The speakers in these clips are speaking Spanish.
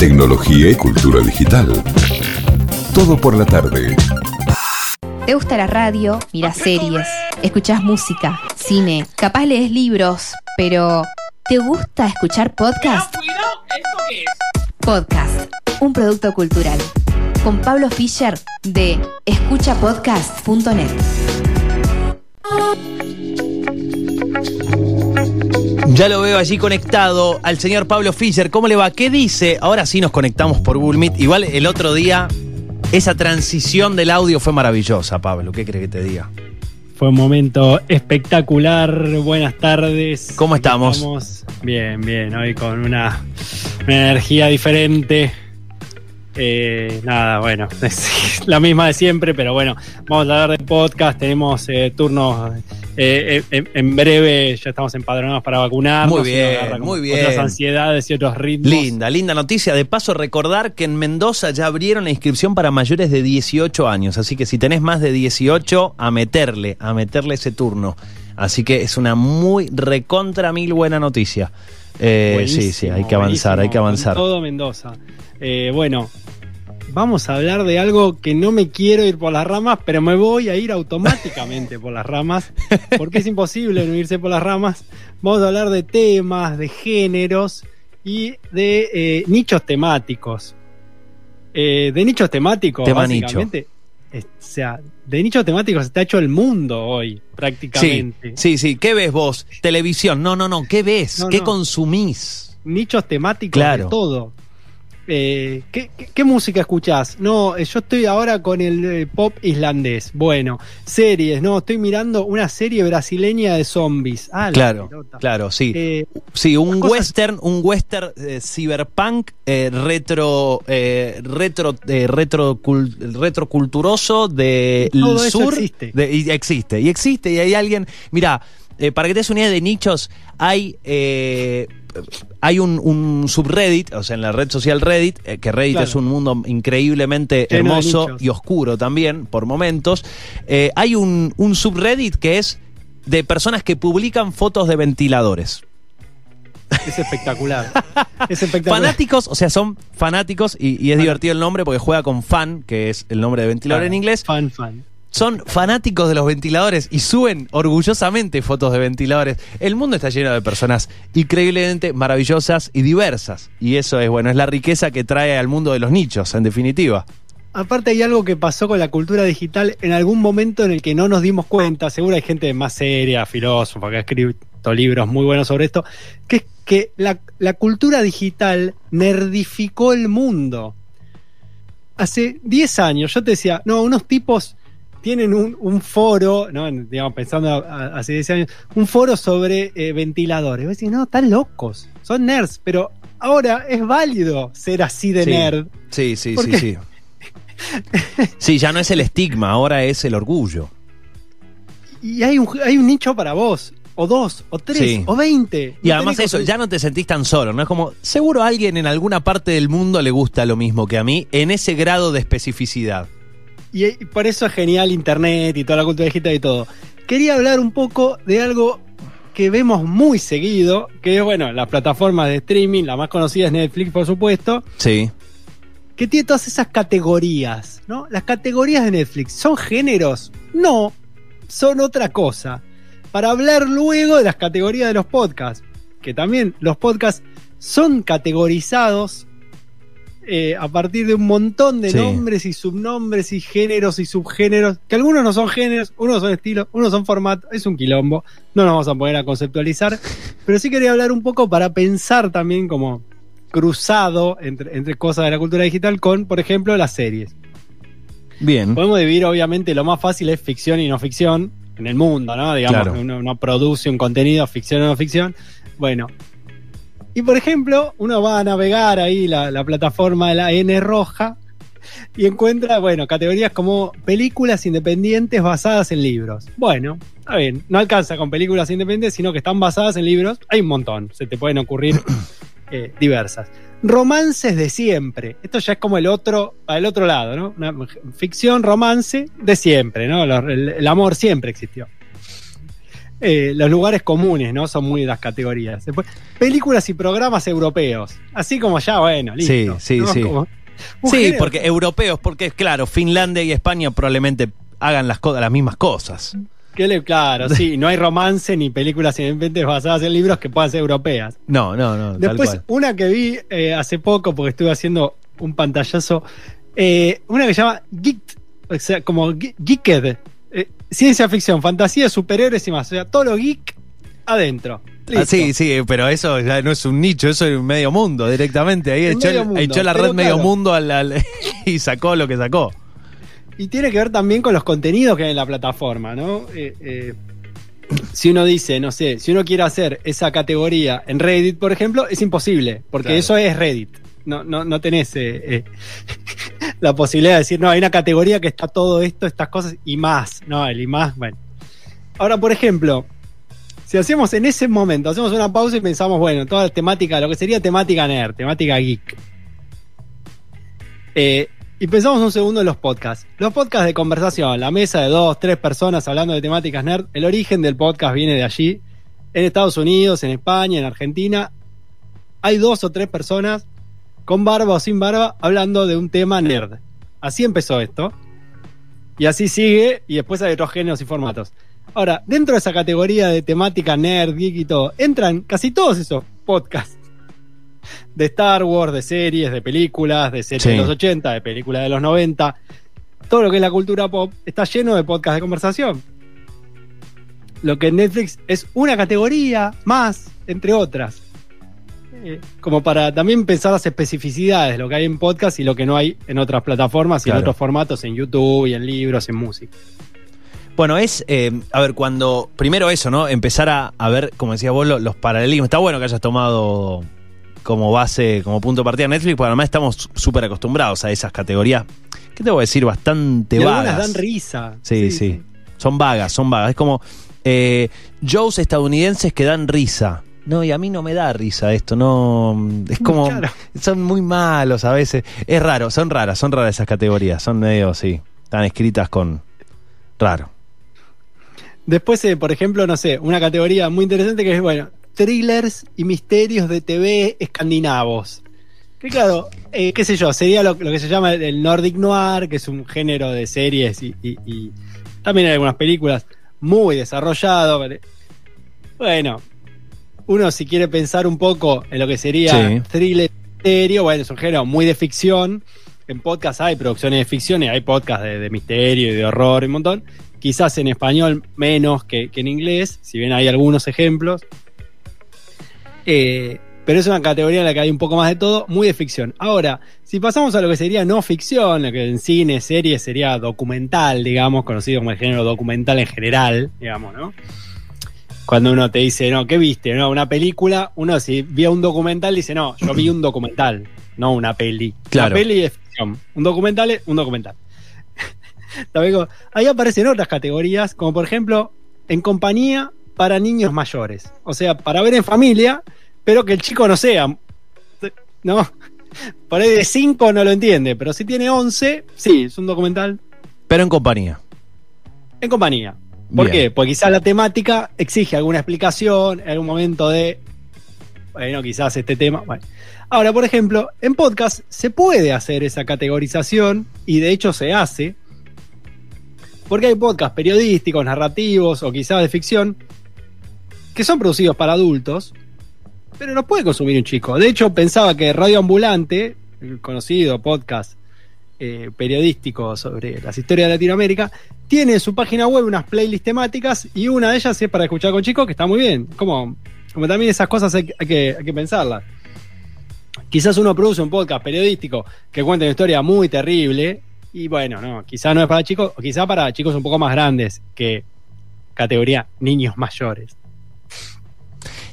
tecnología y cultura digital. Todo por la tarde. ¿Te gusta la radio? Miras series, escuchas música, cine, capaz lees libros, pero ¿te gusta escuchar podcast? Podcast, un producto cultural. Con Pablo Fischer de escuchapodcast.net. Ya lo veo allí conectado al señor Pablo Fischer. ¿Cómo le va? ¿Qué dice? Ahora sí nos conectamos por Google Meet. Igual el otro día, esa transición del audio fue maravillosa, Pablo. ¿Qué crees que te diga? Fue un momento espectacular. Buenas tardes. ¿Cómo estamos? Estamos bien, bien. Hoy con una, una energía diferente. Eh, nada, bueno, es la misma de siempre, pero bueno, vamos a hablar de podcast. Tenemos eh, turnos eh, en, en breve, ya estamos empadronados para vacunarnos. Muy bien, muy bien. Otras ansiedades y otros ritmos. Linda, linda noticia. De paso, recordar que en Mendoza ya abrieron la inscripción para mayores de 18 años. Así que si tenés más de 18, a meterle, a meterle ese turno. Así que es una muy recontra mil buena noticia. Eh, sí, sí, hay que avanzar, hay que avanzar. Todo Mendoza. Eh, bueno, vamos a hablar de algo que no me quiero ir por las ramas, pero me voy a ir automáticamente por las ramas, porque es imposible no irse por las ramas. Vamos a hablar de temas, de géneros y de eh, nichos temáticos. Eh, de nichos temáticos, Tema básicamente. O sea, de nichos temáticos está hecho el mundo hoy, Sí, prácticamente. sí, sí. ¿Qué ves vos? Televisión. No, no, no. ¿Qué ves? No, ¿Qué no. consumís? nichos temáticos Claro. de todo. Eh, ¿qué, qué, qué música escuchás? No, eh, yo estoy ahora con el eh, pop islandés. Bueno, series, no, estoy mirando una serie brasileña de zombies. Ah, la Claro, claro, sí. Eh, Sí, un cosas- western, un western cyberpunk retro, eh, retro, eh, retro, cul- retroculturoso del eso sur. existe. de- y existe, y existe, y hay alguien. Mira, eh, para que te des una idea de nichos, hay. eh, hay un, un subreddit, o sea, en la red social Reddit, eh, que Reddit Claro. es un mundo increíblemente Lleno hermoso y oscuro también, por momentos. Eh, hay un, un subreddit que es de personas que publican fotos de ventiladores. es espectacular. es espectacular. Fanáticos, o sea, son fanáticos y, y es Fan. divertido el nombre porque juega con fan, que es el nombre de ventilador en inglés. Fan, fan. Son fanáticos de los ventiladores y suben orgullosamente fotos de ventiladores. El mundo está lleno de personas increíblemente maravillosas y diversas. Y eso es, bueno, es la riqueza que trae al mundo de los nichos, en definitiva. Aparte hay algo que pasó con la cultura digital en algún momento en el que no nos dimos cuenta, seguro hay gente más seria, filósofa, que ha escrito libros muy buenos sobre esto, que es que la, la cultura digital nerdificó el mundo. Hace 10 años yo te decía, no, unos tipos tienen un, un foro, ¿no? digamos, pensando hace 10 años, un foro sobre eh, ventiladores. Y vos decís, no, están locos, son nerds, pero ahora es válido ser así de Sí. nerd. Sí, sí, ¿Por sí, sí. Sí, ya no es el estigma, ahora es el orgullo. Y hay un, hay un nicho para vos, o dos, o tres, Sí. o veinte. Y No además eso, que- ya no te sentís tan solo, ¿no? Es como, seguro a alguien en alguna parte del mundo le gusta lo mismo que a mí, en ese grado de especificidad. Y, y por eso es genial Internet y toda la cultura digital y todo. Quería hablar un poco de algo que vemos muy seguido, que es, bueno, las plataformas de streaming, la más conocida es Netflix, por supuesto, Sí. que tiene todas esas categorías, ¿no? Las categorías de Netflix, ¿son géneros? No, son otra cosa. Para hablar luego de las categorías de los podcasts, que también los podcasts son categorizados eh, a partir de un montón de Sí. nombres y subnombres y géneros y subgéneros, que algunos no son géneros, unos son estilos, unos son formatos, es un quilombo, no nos vamos a poner a conceptualizar, pero sí quería hablar un poco para pensar también como cruzado entre, entre cosas de la cultura digital con, por ejemplo, las series. Bien. Podemos dividir, obviamente, lo más fácil es ficción y no ficción en el mundo, ¿no? Digamos, Claro. uno, uno produce un contenido, ficción o no ficción. Bueno. Y por ejemplo, uno va a navegar ahí la, la plataforma de la N roja y encuentra, bueno, categorías como películas independientes basadas en libros. Bueno, está bien, no alcanza con películas independientes, sino que están basadas en libros. Hay un montón, se te pueden ocurrir eh, diversas. Romances de siempre. Esto ya es como el otro, para el otro lado, ¿no? Una ficción, romance de siempre, ¿no? El amor siempre existió. Eh, los lugares comunes, ¿no? Son muy las categorías. Después, películas y programas europeos. Así como ya, bueno, listo. Sí, sí, ¿no? sí. Como Sí, género- porque europeos, porque claro, Finlandia y España probablemente hagan las, las mismas cosas. que le- claro, sí, no hay romance ni películas independientes basadas en libros que puedan ser europeas. No, no, no. tal Después, cual. una que vi eh, hace poco, porque estuve haciendo un pantallazo, eh, una que se llama Geek, o sea, como Ge- Geeked, ciencia ficción, fantasía, superhéroes y más. O sea, todo lo geek adentro. Ah, sí, sí, pero eso ya no es un nicho, eso es un medio mundo directamente. Ahí echó, mundo, la red medio mundo al- al- y sacó lo que sacó. Y tiene que ver también con los contenidos que hay en la plataforma, ¿no? Eh, eh, si uno dice, no sé, si uno quiere hacer esa categoría en Reddit, por ejemplo, es imposible, porque Claro. eso es Reddit. No, no, no tenés eh, la posibilidad de decir, no, hay una categoría que está todo esto, estas cosas y más. No, el y más, bueno. Ahora, por ejemplo, si hacemos en ese momento, hacemos una pausa y pensamos, bueno, toda la temática, lo que sería temática nerd, temática geek. Eh, y pensamos un segundo en los podcasts. Los podcasts de conversación, la mesa de dos, tres personas hablando de temáticas nerd, el origen del podcast viene de allí. En Estados Unidos, en España, en Argentina, hay dos o tres personas con barba o sin barba hablando de un tema nerd. Así empezó esto. Y así sigue, y después hay otros géneros y formatos. Ahora, dentro de esa categoría de temática nerd, geek y todo, entran casi todos esos podcasts. De Star Wars, de series, de películas, de series Sí. de los 80, de películas de los 90. Todo lo que es la cultura pop está lleno de podcasts de conversación. Lo que en Netflix es una categoría más, entre otras. Eh, como para también pensar las especificidades, lo que hay en podcast y lo que no hay en otras plataformas y Claro. en otros formatos, en YouTube y en libros, en música. Bueno, es, eh, a ver, cuando, primero eso, ¿no? Empezar a, a ver, como decías vos, lo- los paralelismos. Está bueno que hayas tomado como base, como punto de partida Netflix, porque además estamos súper acostumbrados a esas categorías. ¿Qué te voy a decir? Bastante y vagas. algunas dan risa. Sí, sí, Son vagas, son vagas. Es como eh, shows estadounidenses que dan risa. No, y a mí no me da risa esto, no. Es como. Claro. Son muy malos a veces. Es raro, son raras, son raras esas categorías. Son medio, sí. Están escritas con. Raro. Después, eh, por ejemplo, no sé, una categoría muy interesante que es, bueno, thrillers y misterios de TV escandinavos. Que claro, eh, qué sé yo, sería lo, lo que se llama el Nordic Noir, que es un género de series y, y- y también hay algunas películas muy desarrollado. Bueno, uno si quiere pensar un poco en lo que sería Sí. thriller misterio, bueno, es un género muy de ficción. En podcast hay producciones de ficción y hay podcasts de, de misterio y de horror y un montón. Quizás en español menos que, que en inglés, si bien hay algunos ejemplos. Eh, pero es una categoría en la que hay un poco más de todo, muy de ficción. Ahora, si pasamos a lo que sería no ficción, lo que en cine, serie sería documental, digamos, conocido como el género documental en general, digamos, ¿no? Cuando uno te dice, no, ¿qué viste? No, una película, uno si vio un documental dice, no, yo vi un documental, no una peli. Claro. Una peli es ficción. Un documental es un documental. Ahí aparecen otras categorías, como por ejemplo, en compañía para niños mayores. O sea, para ver en familia, pero que el chico no sea. ¿No? Por ahí de 5 no lo entiende, pero si tiene 11, sí, es un documental Pero en compañía. en compañía. ¿Por Bien. qué? Porque quizás la temática exige alguna explicación, algún momento de. Bueno, quizás este tema. Bueno. Ahora, por ejemplo, en podcast se puede hacer esa categorización y de hecho se hace. Porque hay podcasts periodísticos, narrativos o quizás de ficción que son producidos para adultos, pero no puede consumir un chico. De hecho, pensaba que Radio Ambulante, el conocido podcast eh, periodístico sobre las historias de Latinoamérica, tiene en su página web unas playlists temáticas y una de ellas es para escuchar con chicos, que está muy bien. Como, como también esas cosas hay, que- hay que, hay que pensarlas. Quizás uno produce un podcast periodístico que cuenta una historia muy terrible y bueno, no, quizás no es para chicos, o quizás para chicos un poco más grandes que categoría niños mayores.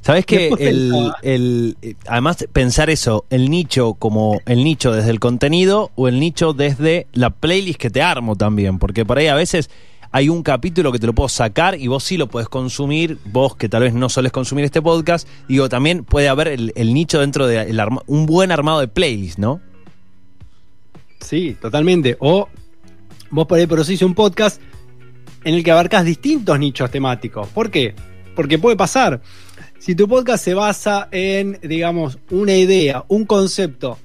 ¿Sabes El, el- eh, además, pensar eso, el nicho como el nicho desde el contenido o el nicho desde la playlist que te armo también, porque por ahí a veces hay un capítulo que te lo puedo sacar y vos sí lo puedes consumir, vos que tal vez no solés consumir este podcast, digo, también puede haber el, el nicho dentro de el arma- un buen armado de playlist, ¿no? Sí, totalmente. O vos por ahí producís un podcast en el que abarcas distintos nichos temáticos. ¿Por qué? porque puede pasar. Si tu podcast se basa en, digamos, una idea, un concepto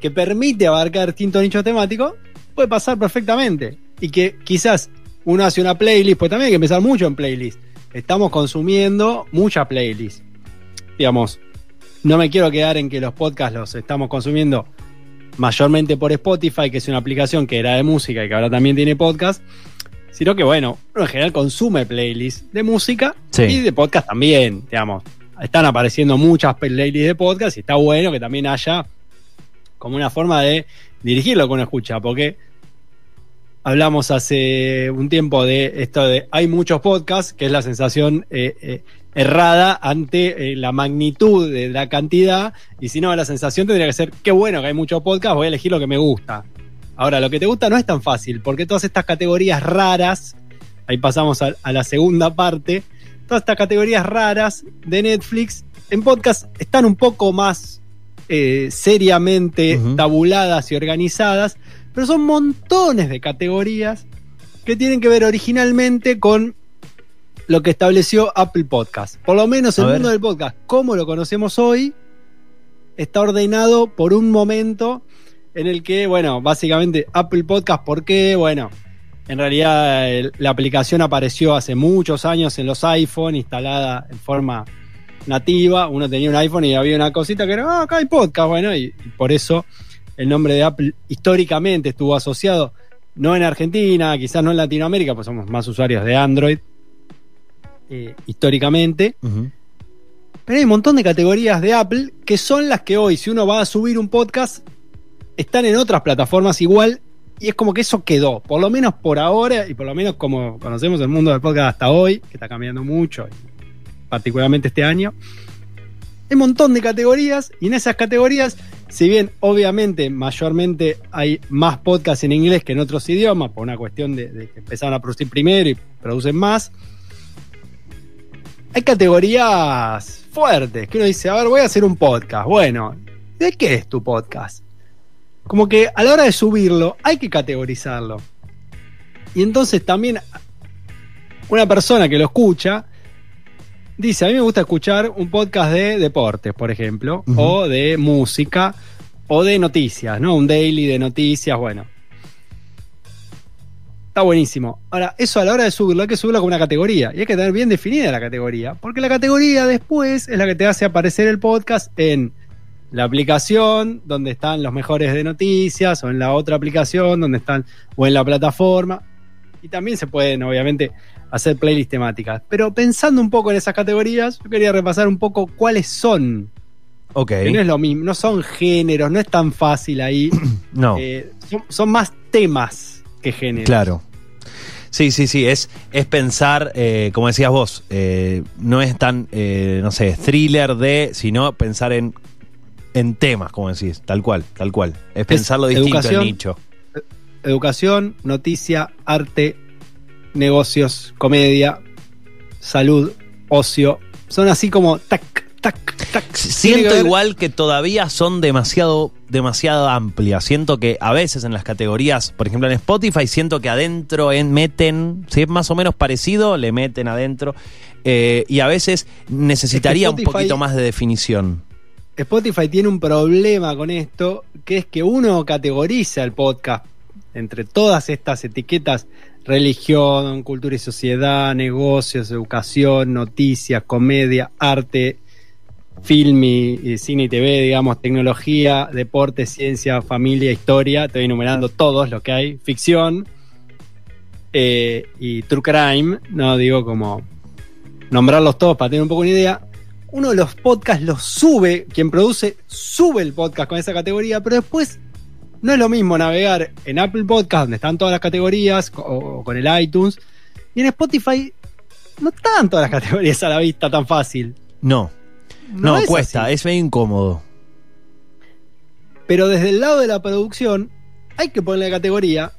que permite abarcar distintos nichos temáticos, puede pasar perfectamente. Y que quizás uno hace una playlist, pues también hay que empezar mucho en playlist. Estamos consumiendo mucha playlist. Digamos, no me quiero quedar en que los podcasts los estamos consumiendo mayormente por Spotify, que es una aplicación que era de música y que ahora también tiene podcast, sino que bueno, uno en general consume playlists de música Sí. y de podcast también, digamos. Están apareciendo muchas playlists de podcast y está bueno que también haya como una forma de dirigir lo que uno escucha, porque hablamos hace un tiempo de esto de hay muchos podcasts, que es la sensación eh, eh, errada ante eh, la magnitud de la cantidad, y si no, la sensación tendría que ser, qué bueno que hay muchos podcasts, voy a elegir lo que me gusta. Ahora, lo que te gusta no es tan fácil, porque todas estas categorías raras, ahí pasamos a, a la segunda parte, todas estas categorías raras de Netflix en podcast están un poco más eh, seriamente tabuladas y organizadas, pero son montones de categorías que tienen que ver originalmente con lo que estableció Apple Podcast. Por lo menos A el ver. mundo del podcast, como lo conocemos hoy, está ordenado por un momento en el que, bueno, básicamente Apple Podcast, ¿por qué? Bueno, en realidad el- la aplicación apareció hace muchos años en los iPhone, instalada en forma nativa. Uno tenía un iPhone y había una cosita que era, ah, acá hay podcast, bueno, y, y por eso el nombre de Apple históricamente estuvo asociado, no en Argentina, quizás no en Latinoamérica, pues somos más usuarios de Android, eh, históricamente. Pero hay un montón de categorías de Apple que son las que hoy, si uno va a subir un podcast, están en otras plataformas igual. Y es como que eso quedó, por lo menos por ahora, y por lo menos como conocemos el mundo del podcast hasta hoy, que está cambiando mucho, particularmente este año. Hay un montón de categorías, y en esas categorías, si bien obviamente mayormente hay más podcasts en inglés que en otros idiomas, por una cuestión de, de que empezaron a producir primero y producen más, hay categorías fuertes, que uno dice, a ver, voy a hacer un podcast. Bueno, ¿de qué es tu podcast? Como que a la hora de subirlo hay que categorizarlo. Y entonces también una persona que lo escucha dice, a mí me gusta escuchar un podcast de deportes, por ejemplo, o de música, o de noticias, ¿no? Un daily de noticias, bueno. Está buenísimo. Ahora, eso a la hora de subirlo hay que subirlo con una categoría. Y hay que tener bien definida la categoría. Porque la categoría después es la que te hace aparecer el podcast en la aplicación donde están los mejores de noticias o en la otra aplicación donde están o en la plataforma. Y también se pueden, obviamente, hacer playlists temáticas. Pero pensando un poco en esas categorías, yo quería repasar un poco cuáles son. Ok. Que no es lo mismo, no son géneros, no es tan fácil ahí. No. Eh, son, son más temas que géneros. Claro. Sí, sí, sí, es, es pensar, eh, como decías vos, eh, no es tan, no sé, thriller de, sino pensar en, en temas, como decís, tal cual, tal cual. Es pensarlo distinto educación. el nicho. Educación, noticia, arte, negocios, comedia, salud, ocio. Son así como tac, tac, tac. Que Siento igual que todavía son demasiado, demasiado amplias. Siento que a veces en las categorías, por ejemplo en Spotify, siento que adentro en, meten, si es más o menos parecido, le meten adentro. Eh, y a veces necesitaría un Spotify- poquito más de definición. Spotify tiene un problema con esto, que es que uno categoriza el podcast entre todas estas etiquetas, religión, cultura y sociedad, negocios, educación, noticias, comedia, arte, film y, y cine y TV, digamos, tecnología, deporte, ciencia, familia, historia, estoy enumerando todos lo que hay, ficción eh, y true crime, no digo como nombrarlos todos para tener un poco una idea, uno de los podcasts los sube, quien produce sube el podcast con esa categoría, pero después no es lo mismo navegar en Apple Podcast, donde están todas las categorías, o, con el iTunes, y en Spotify no están todas las categorías a la vista tan fácil. No, no, es cuesta, así. es medio incómodo. Pero desde el lado de la producción hay que ponerle la categoría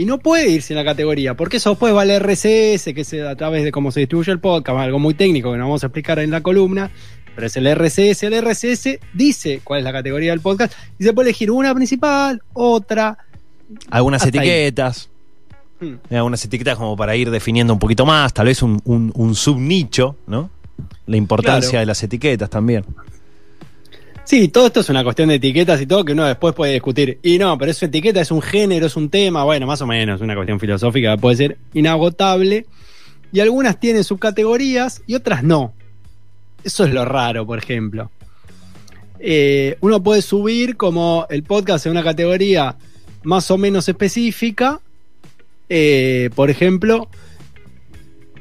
y no puede irse en la categoría, porque eso después va al RSS, que es a través de cómo se distribuye el podcast, algo muy técnico que no vamos a explicar en la columna, pero es el RSS. El RSS dice cuál es la categoría del podcast y se puede elegir una principal, otra. Algunas etiquetas. Hmm. Hay algunas etiquetas como para ir definiendo un poquito más, tal vez un, un, un subnicho, ¿no? La importancia Claro. de las etiquetas también. Sí, todo esto es una cuestión de etiquetas y todo que uno después puede discutir. Y no, pero es etiqueta, es un género, es un tema, bueno, más o menos, una cuestión filosófica puede ser inagotable. Y algunas tienen subcategorías y otras no. Eso es lo raro, por ejemplo. Eh, uno puede subir como el podcast en una categoría más o menos específica. Eh, por ejemplo,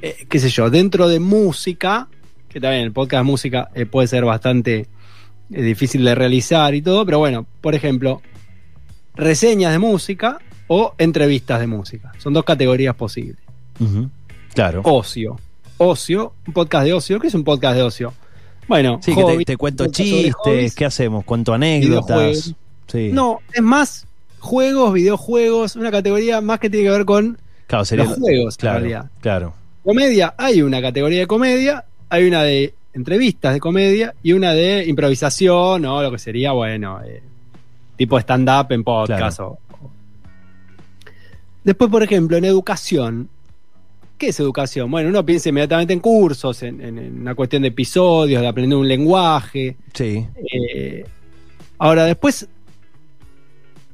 eh, qué sé yo, dentro de música, que también el podcast música puede ser bastante es difícil de realizar y todo, pero bueno, por ejemplo, reseñas de música o entrevistas de música. Son dos categorías posibles. Claro. Ocio. Ocio, un podcast de ocio. ¿Qué es un podcast de ocio? Bueno, sí, que te, cuento chistes, hobbies. ¿qué hacemos? Cuento anécdotas. Sí. No, es más juegos, videojuegos, una categoría más que tiene que ver con claro, sería los juegos, en claro, realidad. claro. comedia. Hay una categoría de comedia, hay una de entrevistas de comedia y una de improvisación o lo que sería, bueno, eh, tipo stand-up en podcast. o- Después, por ejemplo, en educación. ¿Qué es educación? Bueno, uno piensa inmediatamente en cursos, en, en- en una cuestión de episodios, de aprender un lenguaje. Sí. Eh, ahora, después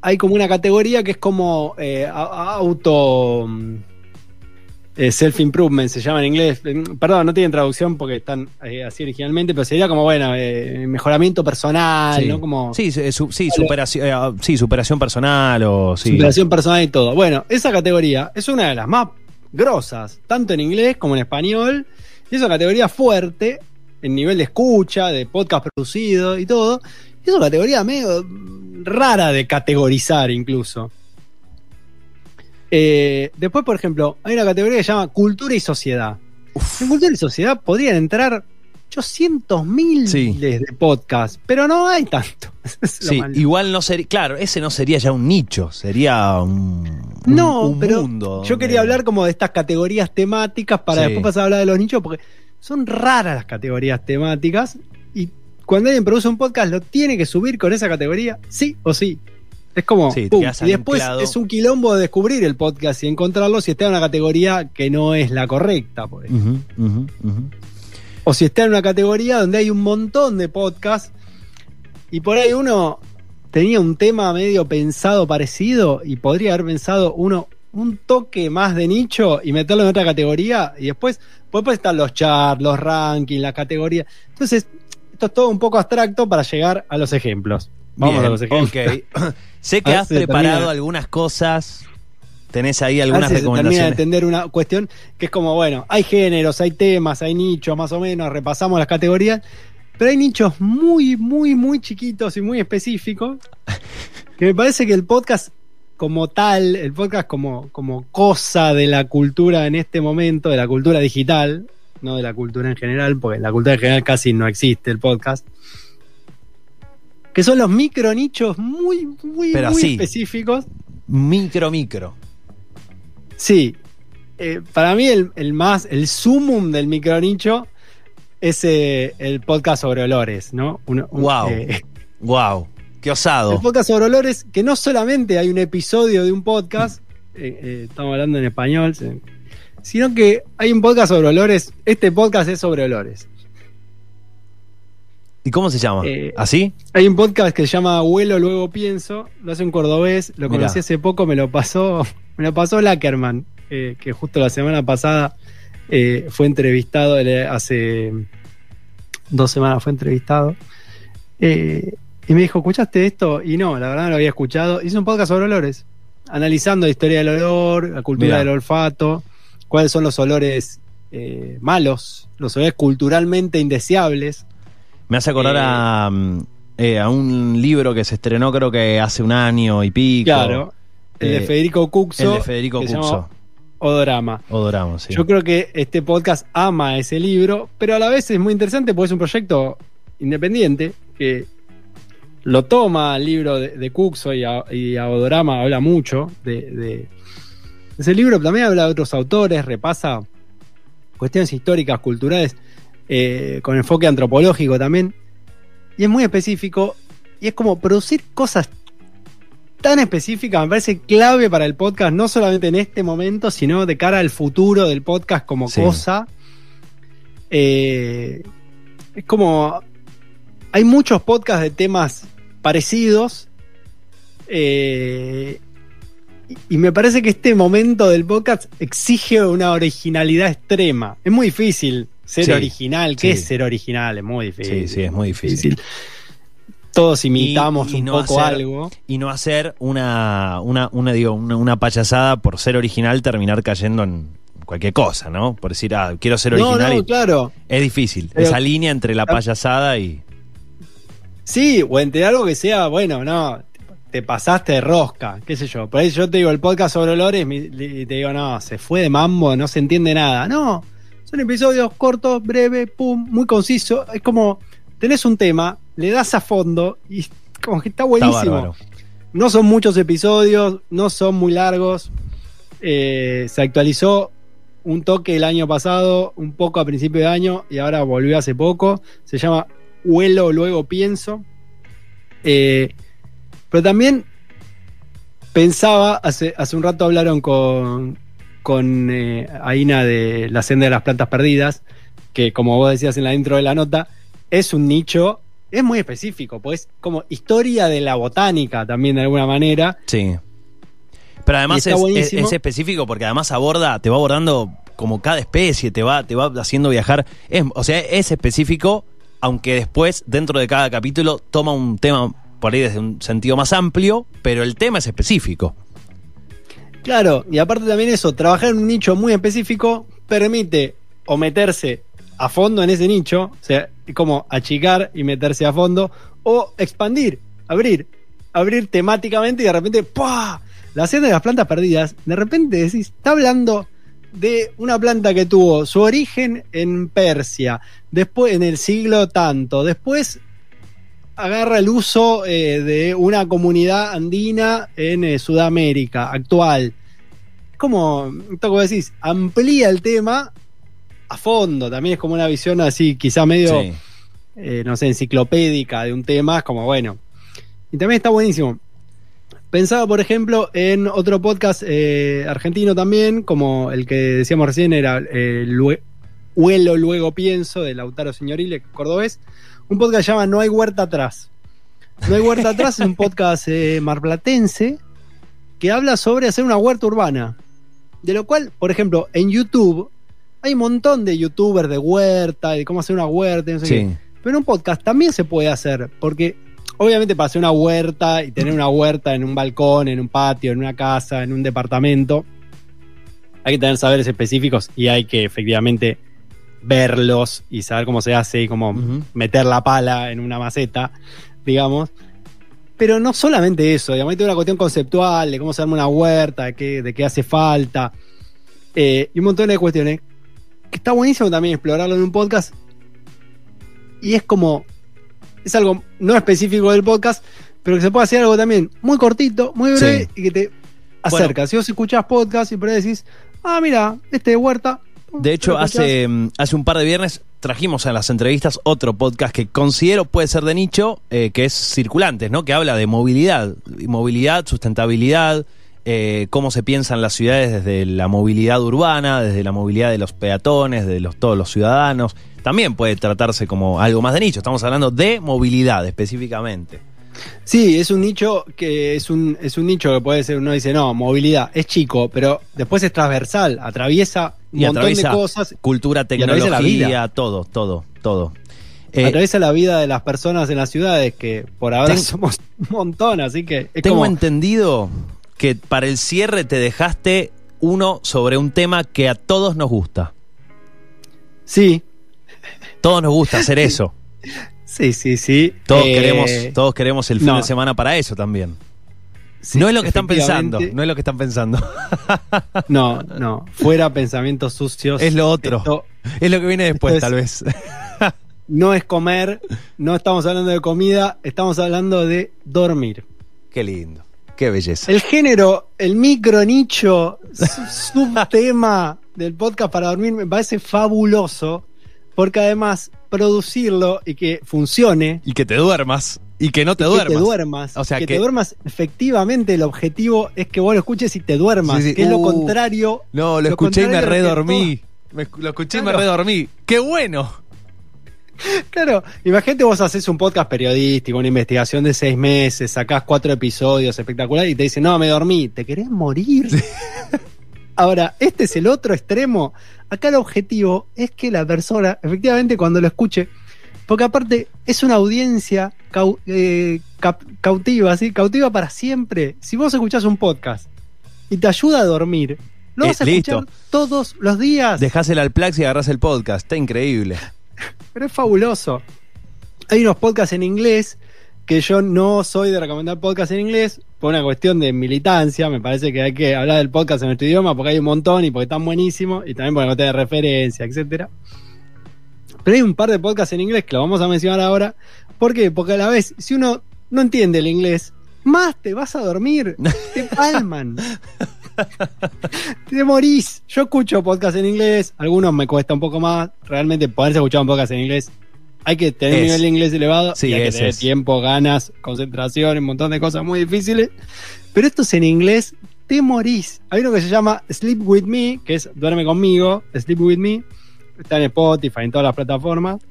hay como una categoría que es como eh, auto. Eh, self-improvement se llama en inglés. Mm, Perdón, no tienen traducción porque están eh, así originalmente, pero sería como, bueno, eh, mejoramiento personal, sí. ¿no? Como sí, su- su- sí, superación, eh, sí, superación personal o sí. superación personal y todo. Bueno, esa categoría es una de las más grosas, tanto en inglés como en español. Y es una categoría fuerte en nivel de escucha, de podcast producido y todo. Y es una categoría medio rara de categorizar incluso. Eh, después, por ejemplo, hay una categoría que se llama cultura y sociedad. En cultura y sociedad podrían entrar 800 mil Sí. de podcast, pero no hay tanto. Sí, malo. igual no sería, claro, ese no sería ya un nicho, sería un, un- No, un pero mundo. yo quería hablar como de estas categorías temáticas para Sí. después pasar a hablar de los nichos, porque son raras las categorías temáticas y cuando alguien produce un podcast lo tiene que subir con esa categoría, sí o sí. Es como, Sí, pum, y después es un quilombo de descubrir el podcast y encontrarlo si está en una categoría que no es la correcta, por ejemplo. O si está en una categoría donde hay un montón de podcasts y por ahí uno tenía un tema medio pensado parecido y podría haber pensado uno un toque más de nicho y meterlo en otra categoría y después, después están los charts, los rankings, la categoría. Entonces, esto es todo un poco abstracto para llegar a los ejemplos. Vamos Bien, a los ejemplos. ok. sé que has preparado termina. algunas cosas. Tenés ahí algunas se termina de recomendaciones. entender una cuestión que es como, bueno, hay géneros, hay temas, hay nichos, más o menos, repasamos las categorías, pero hay nichos muy, muy, muy chiquitos y muy específicos, que me parece que el podcast como tal, el podcast como, como cosa de la cultura en este momento, de la cultura digital, no de la cultura en general, porque en la cultura en general casi no existe el podcast, que son los micro nichos muy, muy, Pero muy así. específicos. Micro, micro. Sí. Eh, para mí el, el más, el sumum del micronicho es eh, el podcast sobre olores, ¿no? Un- Wow. eh, Wow. Qué el osado. podcast sobre olores, que no solamente hay un episodio de un podcast, estamos hablando en español, sino que hay un podcast sobre olores. Este podcast es sobre olores. ¿Y cómo se llama? Eh, ¿Así? Hay un podcast que se llama Huelo, luego pienso, lo hace un cordobés, lo Mirá. conocí hace poco, me lo pasó, me lo pasó Lackerman, eh, que justo la semana pasada eh, fue entrevistado, hace dos semanas fue entrevistado. y me dijo, ¿escuchaste esto? Y no, la verdad no lo había escuchado. Hizo un podcast sobre olores, analizando la historia del olor, la cultura Mirá. del olfato, cuáles son los olores malos, los olores culturalmente indeseables. Me hace acordar eh, a, mm, eh, a un libro que se estrenó creo que hace un año y pico. Claro. El de Eh, Federico Cuxo. El de Federico Cuxo. Odorama. Odoramos, sí. Yo creo que este podcast ama ese libro, pero a la vez es muy interesante porque es un proyecto independiente que lo toma el libro de, de Cuxo y a, y a Odorama habla mucho de, de ese libro. También habla de otros autores, repasa cuestiones históricas, culturales, eh, con enfoque antropológico también. Y es muy específico y es como producir cosas tan específica, me parece clave para el podcast, no solamente en este momento, sino de cara al futuro del podcast como Sí. cosa. Eh, es como. Hay muchos podcasts de temas parecidos. eh, y me parece que este momento del podcast exige una originalidad extrema. Es muy difícil ser Sí, original. ¿Qué sí. es ser original? Es muy difícil. Sí, sí, es muy difícil. Todos imitamos Y- y un no poco hacer- algo. Y no hacer una, una, una, digo, una, una payasada por ser original, terminar cayendo en cualquier cosa, ¿no? Por decir, ah, quiero ser original. no, y- claro. Es difícil. Pero- Esa línea entre la payasada y. Sí, o entre algo que sea, bueno, no, te pasaste de rosca, qué sé yo. Por ahí yo te digo el podcast sobre olores y te digo, no, se fue de mambo, no se entiende nada. No, son episodios cortos, breves, pum, muy conciso. Es como, tenés un tema, le das a fondo y como que está buenísimo. No son muchos episodios, no son muy largos. Eh, se actualizó un toque el año pasado, un poco a principio de año, y ahora volvió hace poco. Se llama Huelo, luego pienso. Eh, pero también pensaba, hace, hace un rato hablaron con, con eh, Aina de La Senda de las Plantas Perdidas, que como vos decías en la intro de la nota, es un nicho, es muy específico, pues como historia de la botánica también de alguna manera. Sí. Pero además es, es- buenísimo. es específico porque además aborda, te va abordando como cada especie, te va, te va haciendo viajar. Es- o sea, es específico, aunque después, dentro de cada capítulo, toma un tema por ahí desde un sentido más amplio, pero el tema es específico. Claro, y aparte también eso, trabajar en un nicho muy específico permite o meterse a fondo en ese nicho, o sea, como achicar y meterse a fondo, o expandir, abrir, abrir temáticamente y de repente, ¡pua! La senda de las plantas perdidas, de repente decís, está hablando de una planta que tuvo su origen en Persia, después en el siglo tanto, después agarra el uso eh, de una comunidad andina en eh, Sudamérica actual. Como, que decís, amplía el tema a fondo, también es como una visión así, quizá medio, Sí. eh, no sé, enciclopédica de un tema, es como bueno. Y también está buenísimo. Pensaba, por ejemplo, en otro podcast argentino también, como el que decíamos recién, era Huelo, Luego Pienso, de Lautaro Señorile, cordobés. Un podcast que se llama No hay huerta atrás. No hay huerta atrás es un podcast eh, marplatense que habla sobre hacer una huerta urbana. De lo cual, por ejemplo, en YouTube hay un montón de youtubers de huerta, y de cómo hacer una huerta, no sé qué. Sí. Pero en un podcast también se puede hacer, porque obviamente para hacer una huerta y tener una huerta en un balcón, en un patio, en una casa, en un departamento, hay que tener saberes específicos y hay que efectivamente verlos y saber cómo se hace y cómo meter la pala en una maceta, digamos. Pero no solamente eso, digamos, hay toda una cuestión conceptual de cómo se arma una huerta, de qué, de qué hace falta, eh, y un montón de cuestiones. Que está buenísimo también explorarlo en un podcast. Y es como. Es algo no específico del podcast, pero que se puede hacer algo también muy cortito, muy breve Sí. y que te acerca. Si vos escuchás podcast y por ahí decís, ah, mira, este de huerta. De hecho, hace, mm, hace un par de viernes trajimos a las entrevistas otro podcast que considero puede ser de nicho, eh, que es Circulantes, ¿no? Que habla de movilidad, movilidad, sustentabilidad, eh, cómo se piensan las ciudades desde la movilidad urbana, desde la movilidad de los peatones, de los, todos los ciudadanos. También puede tratarse como algo más de nicho. Estamos hablando de movilidad específicamente. Sí, es un nicho que es un, es un nicho que puede ser, uno dice, no, movilidad, es chico, pero después es transversal, atraviesa un Y montón atraviesa de cosas, cultura, la tecnología, vida. todo, todo, todo. Eh, atraviesa la vida de las personas en las ciudades, que por ahora Ten- somos un montón, así que es Tengo como, entendido que para el cierre te dejaste uno sobre un tema que a todos nos gusta. sí, Todos nos gusta hacer eso. sí, sí, sí. Todos Eh, queremos, todos queremos el fin no. de semana para eso también. Sí, no es lo que están pensando, no es lo que están pensando. No, no, fuera pensamientos sucios. Es lo otro. Esto es lo que viene después, es- tal vez. no es comer, no estamos hablando de comida, estamos hablando de dormir. Qué lindo, qué belleza. El género, el micro nicho, su- subtema del podcast para dormir me parece fabuloso, porque además producirlo y que funcione Y que te duermas. Y que no te y duermas. Que te duermas. O sea, que, que- te duermas. Efectivamente, el objetivo es que vos lo escuches y te duermas. Sí, sí. Que es lo Uh. contrario. No, lo, Lo escuché y me redormí. Me lo escuché y me Claro. redormí. ¡Qué bueno! Claro, imagínate vos haces un podcast periodístico, una investigación de seis meses, sacás cuatro episodios espectaculares y te dicen, no, me dormí, ¿te querés morir? Ahora, este es el otro extremo. Acá el objetivo es que la persona, efectivamente, cuando lo escuche, porque aparte es una audiencia cau- eh, cautiva, ¿sí? Cautiva para siempre. Si vos escuchás un podcast y te ayuda a dormir, lo Eh, vas a escuchar todos los días. Dejásela al Plax y agarrás el podcast. Está increíble. Pero es fabuloso. Hay unos podcasts en inglés que yo no soy de recomendar podcasts en inglés por una cuestión de militancia. Me parece que hay que hablar del podcast en nuestro idioma porque hay un montón y porque están buenísimos y también porque no tiene referencia, etcétera. Pero hay un par de podcasts en inglés que lo vamos a mencionar ahora. ¿Por qué? Porque a la vez, si uno no entiende el inglés, más te vas a dormir, te palman. te morís. Yo escucho podcasts en inglés, algunos me cuesta un poco más. Realmente poderse escuchar un podcast en inglés, hay que tener un nivel de inglés elevado Sí, y hay que tener es. tiempo, ganas, concentración, un montón de cosas muy difíciles. Pero esto es en inglés, te morís. Hay uno que se llama Sleep With Me, que es Duerme conmigo, Sleep With Me. Está en Spotify, en todas las plataformas.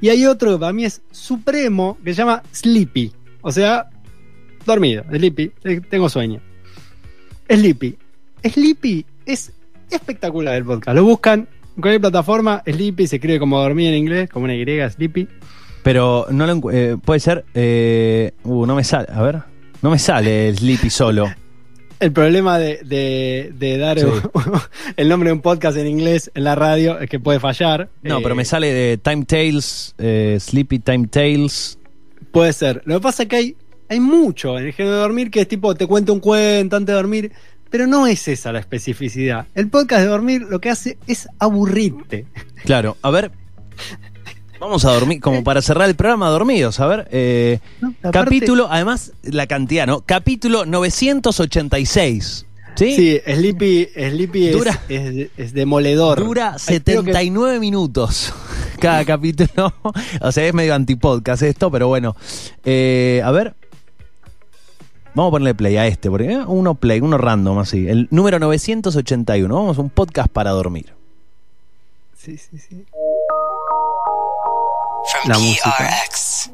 Y hay otro que para mí es supremo, que se llama Sleepy. O sea, dormido, Sleepy, tengo sueño. Sleepy. Sleepy es espectacular el podcast. Lo buscan en cualquier plataforma. Sleepy se escribe como dormir en inglés, como una Y, Sleepy. Pero no lo eh, puede ser. eh, uh, no me sale. A ver. No me sale el Sleepy solo. El problema de, de- de dar Sí. el nombre de un podcast en inglés en la radio es que puede fallar. No, Eh, pero me sale de Time Tales, eh, Sleepy Time Tales. Puede ser. Lo que pasa es que hay, hay mucho en el género de dormir que es tipo, te cuento un cuento antes de dormir, pero no es esa la especificidad. El podcast de dormir lo que hace es aburrirte. Claro, a ver. Vamos a dormir, como para cerrar el programa, dormidos. A ver. eh, ¿no? Aparte- capítulo, además, la cantidad, ¿no? Capítulo 986. ¿Sí? Sí, Sleepy, Sleepy es, Dura- es, es demoledor. Dura Ay, creo que- 79 minutos cada capítulo. O sea, es medio antipodcast esto, pero bueno. Eh, a ver. Vamos a ponerle play a este, porque eh, uno play, uno random así. El número 981. Vamos a un podcast para dormir. Sí, sí, sí. From La música. PRX.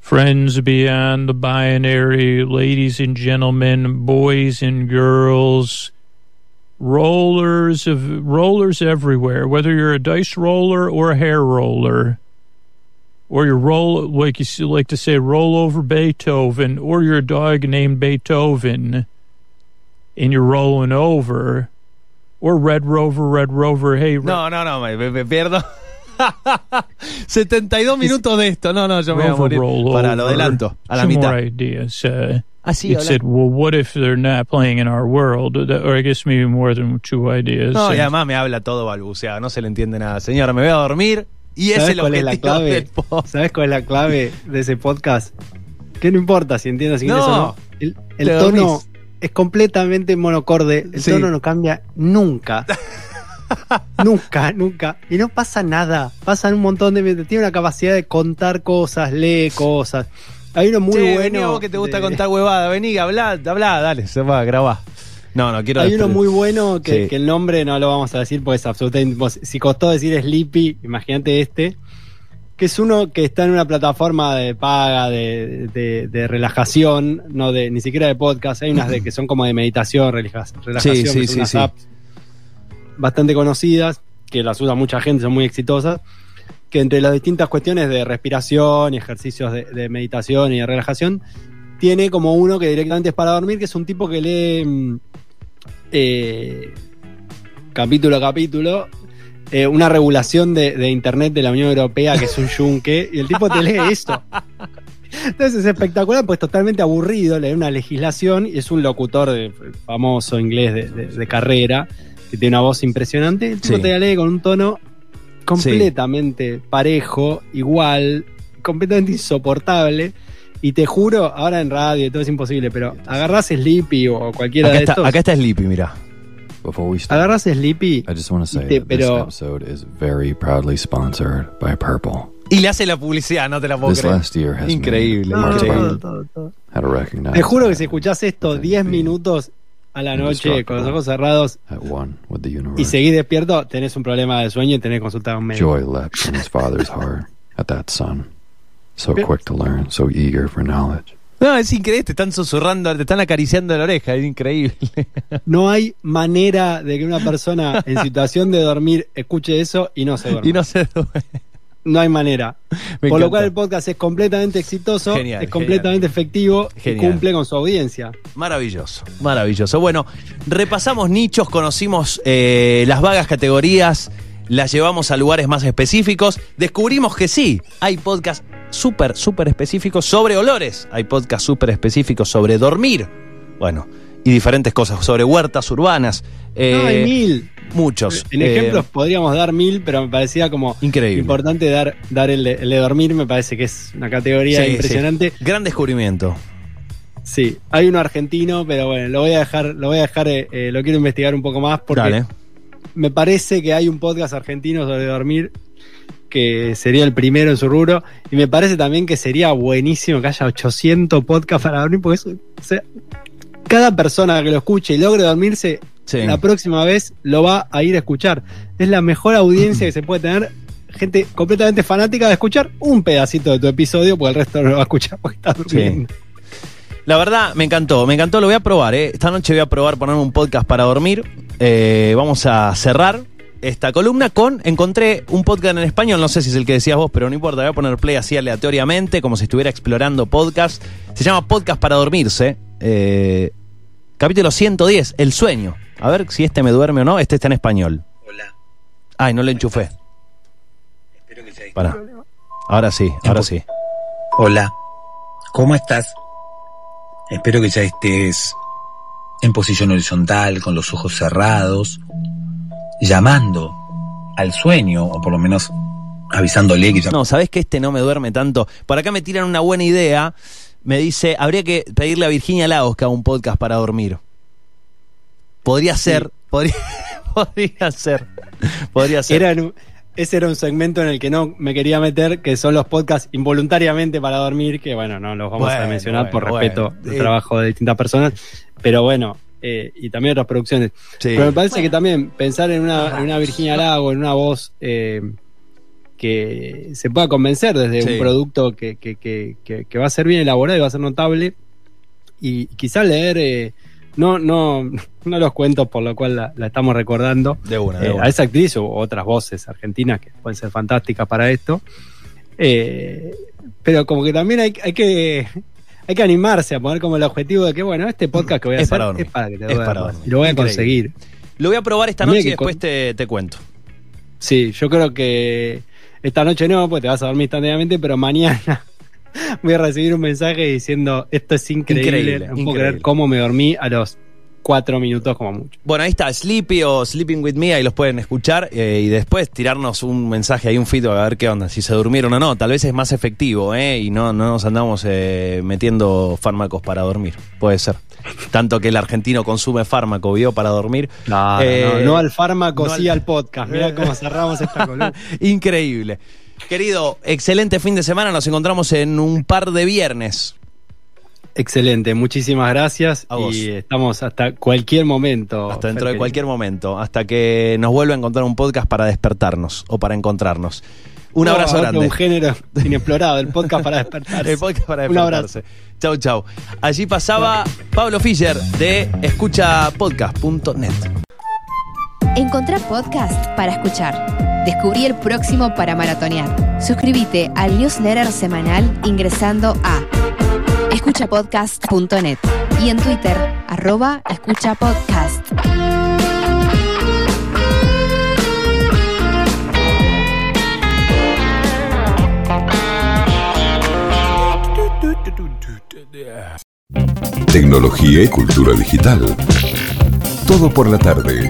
Friends beyond the binary, ladies and gentlemen, boys and girls, rollers of rollers everywhere. Whether you're a dice roller or a hair roller, or you roll like you s- like to say, roll over Beethoven, or you're dog named Beethoven, and you're rolling over, or Red Rover, Red Rover. Hey, Red No, no, no, me, me- me pierdo. 72 minutos de esto. No, no, yo me voy a morir. Para, lo adelanto. A la mitad. more ideas. Uh, Ah, sí, it habla- said, well, what if they're not playing in our world? Or I guess maybe more than two ideas. No, y además me habla todo balbuceado, no se le entiende nada. Señora, me voy a dormir y es ¿Sabes el cuál es objetivo la clave? del podcast. ¿Sabes cuál es la clave de ese podcast? Que no importa si entiendes inglés No. o no. El, el tono dormís. Es completamente monocorde. El Sí. tono no cambia nunca. nunca, nunca. Y no pasa nada. Pasan un montón de. Tiene una capacidad de contar cosas, lee cosas. Hay uno muy Che, bueno. vení vos que te gusta de- contar huevada, vení, hablá, hablá, dale, se va, grabá. No, no, quiero Hay uno muy bueno que, Sí. que el nombre no lo vamos a decir porque es absolutamente. Si costó decir Sleepy, imagínate este. Que es uno que está en una plataforma de paga, de, de- de relajación, no de ni siquiera de podcast. Hay unas de que son como de meditación, relajación, Sí, unas apps bastante conocidas, que las usa mucha gente, son muy exitosas. Que entre las distintas cuestiones de respiración y ejercicios de, de meditación y de relajación, tiene como uno que directamente es para dormir, que es un tipo que lee mm, eh, capítulo a capítulo eh, una regulación de, de Internet de la Unión Europea, que es un yunque, y el tipo te lee eso. Entonces es espectacular, pues totalmente aburrido, lee una legislación y es un locutor de, famoso inglés de, de- de carrera, que tiene una voz impresionante. El tipo Sí. te la lee con un tono completamente parejo, igual, completamente insoportable. Y te juro, ahora en radio y todo es imposible, pero agarrás Sleepy o cualquiera Acá de está, estos. acá está Sleepy, mirá. Before we start, Agarras Sleepy. I just want to say Te- that this pero- episode is very proudly sponsored by Purple. Y le hace la publicidad, no te la puedo This creer. last year has Increíble, increíble. Todo, todo. how to recognize Te juro que si escuchás esto 10 minutos a la noche con los ojos cerrados at one with the universe. y seguís despierto, tenés un problema de sueño y tenés que consultar a un médico. Joy leapt in his father's heart at that son, so Pero- quick to learn, so eager for knowledge. No, es increíble, te están susurrando, te están acariciando la oreja, es increíble. No hay manera de que una persona en situación de dormir escuche eso y no se duerma. y no se duerme. No hay manera. Me Por lo cual el podcast es completamente exitoso, Genial, es completamente efectivo Genial. y cumple con su audiencia. Maravilloso, maravilloso. Bueno, repasamos nichos, conocimos eh, las vagas categorías, las llevamos a lugares más específicos, descubrimos que sí, hay podcasts súper, súper específicos sobre olores, hay podcasts súper específicos sobre dormir, bueno, y diferentes cosas, sobre huertas urbanas. eh, no, hay mil. Muchos. En eh, ejemplos podríamos dar mil, pero me parecía como Increíble. importante dar, dar el, de, el de dormir, me parece que es una categoría Sí, impresionante. sí. Gran descubrimiento. Sí, hay uno argentino, pero bueno, lo voy a dejar, lo voy a dejar, eh, eh, lo quiero investigar un poco más porque Dale. me parece que hay un podcast argentino sobre dormir que sería el primero en su rubro y me parece también que sería buenísimo que haya 800 podcasts para dormir porque eso, o sea, cada persona que lo escuche y logre dormirse Sí. la próxima vez lo va a ir a escuchar. Es la mejor audiencia que se puede tener. Gente completamente fanática de escuchar un pedacito de tu episodio, porque el resto no lo va a escuchar porque está durmiendo. La verdad, me encantó, me encantó, lo voy a probar. ¿eh? Esta noche voy a probar poner un podcast para dormir. Eh, vamos a cerrar esta columna con, encontré un podcast en español, no sé si es el que decías vos, pero no importa, voy a poner play así aleatoriamente, como si estuviera explorando podcast. Se llama Podcast para dormirse. Eh, capítulo 110, El sueño. A ver si este me duerme o no, este está en español. Hola, Ay, no le enchufé. espero que Pará. Ahora sí, ahora sí. Hola, ¿cómo estás? Espero que ya estés en posición horizontal, con los ojos cerrados, llamando al sueño, o por lo menos avisándole que ya No, ¿sabés que este no me duerme tanto? Por acá me tiran una buena idea. Me dice, habría que pedirle a Virginia Lagos que haga un podcast para dormir. Podría ser, podría, podría ser, podría ser. Era un- ese era un segmento en el que no me quería meter, que son los podcasts involuntariamente para dormir, que bueno, no los vamos a Bueno, mencionar por respeto bueno. al trabajo de distintas personas, pero bueno, eh, y también otras producciones. Sí. Pero me parece que también pensar en una, en una Virginia Lago, en una voz eh, que se pueda convencer desde Sí. un producto que, que, que, que- que va a ser bien elaborado y va a ser notable, y quizás leer, eh, no, no, no los cuentos por lo cual la, la estamos recordando, De una, de eh, una. a esa actriz u otras voces argentinas que pueden ser fantásticas para esto. Eh, pero como que también hay, hay que hay que animarse a poner como el objetivo de que, bueno, este podcast que voy a Es hacer para dormir. es para que te Es para dormir. Lo voy a Increíble. conseguir. Lo voy a probar esta noche y después con- te, te cuento. Sí, yo creo que esta noche no, pues te vas a dormir instantáneamente, pero mañana voy a recibir un mensaje diciendo esto es increíble, Increíble, no puedo increíble. creer cómo me dormí a los cuatro minutos como mucho. Bueno, ahí está, Sleepy o Sleeping With Me, ahí los pueden escuchar eh, y después tirarnos un mensaje ahí, un feedback a ver qué onda, si se durmieron o no. Tal vez es más efectivo, ¿eh? Y no, no nos andamos eh, metiendo fármacos para dormir. Puede ser. Tanto que el argentino consume fármaco, ¿vio? Para dormir. No, Eh, no, no al fármaco, no sí al- al podcast. Mirá cómo cerramos esta columna. Increíble. Querido, excelente fin de semana. Nos encontramos en un par de viernes. Excelente, muchísimas gracias. A vos. Y estamos hasta cualquier momento. Hasta dentro de cualquier momento. Hasta que nos vuelva a encontrar un podcast para despertarnos o para encontrarnos. Un abrazo grande. Un género inexplorado, el podcast para despertar. El podcast para despertarse. Chau, chau. Allí pasaba Pablo Fischer de escuchapodcast.net. Encontrá podcast para escuchar. Descubrí el próximo para maratonear. Suscríbete al newsletter semanal ingresando a escuchapodcast.net y en Twitter, arroba escuchapodcast. Tecnología y cultura digital. Todo por la tarde.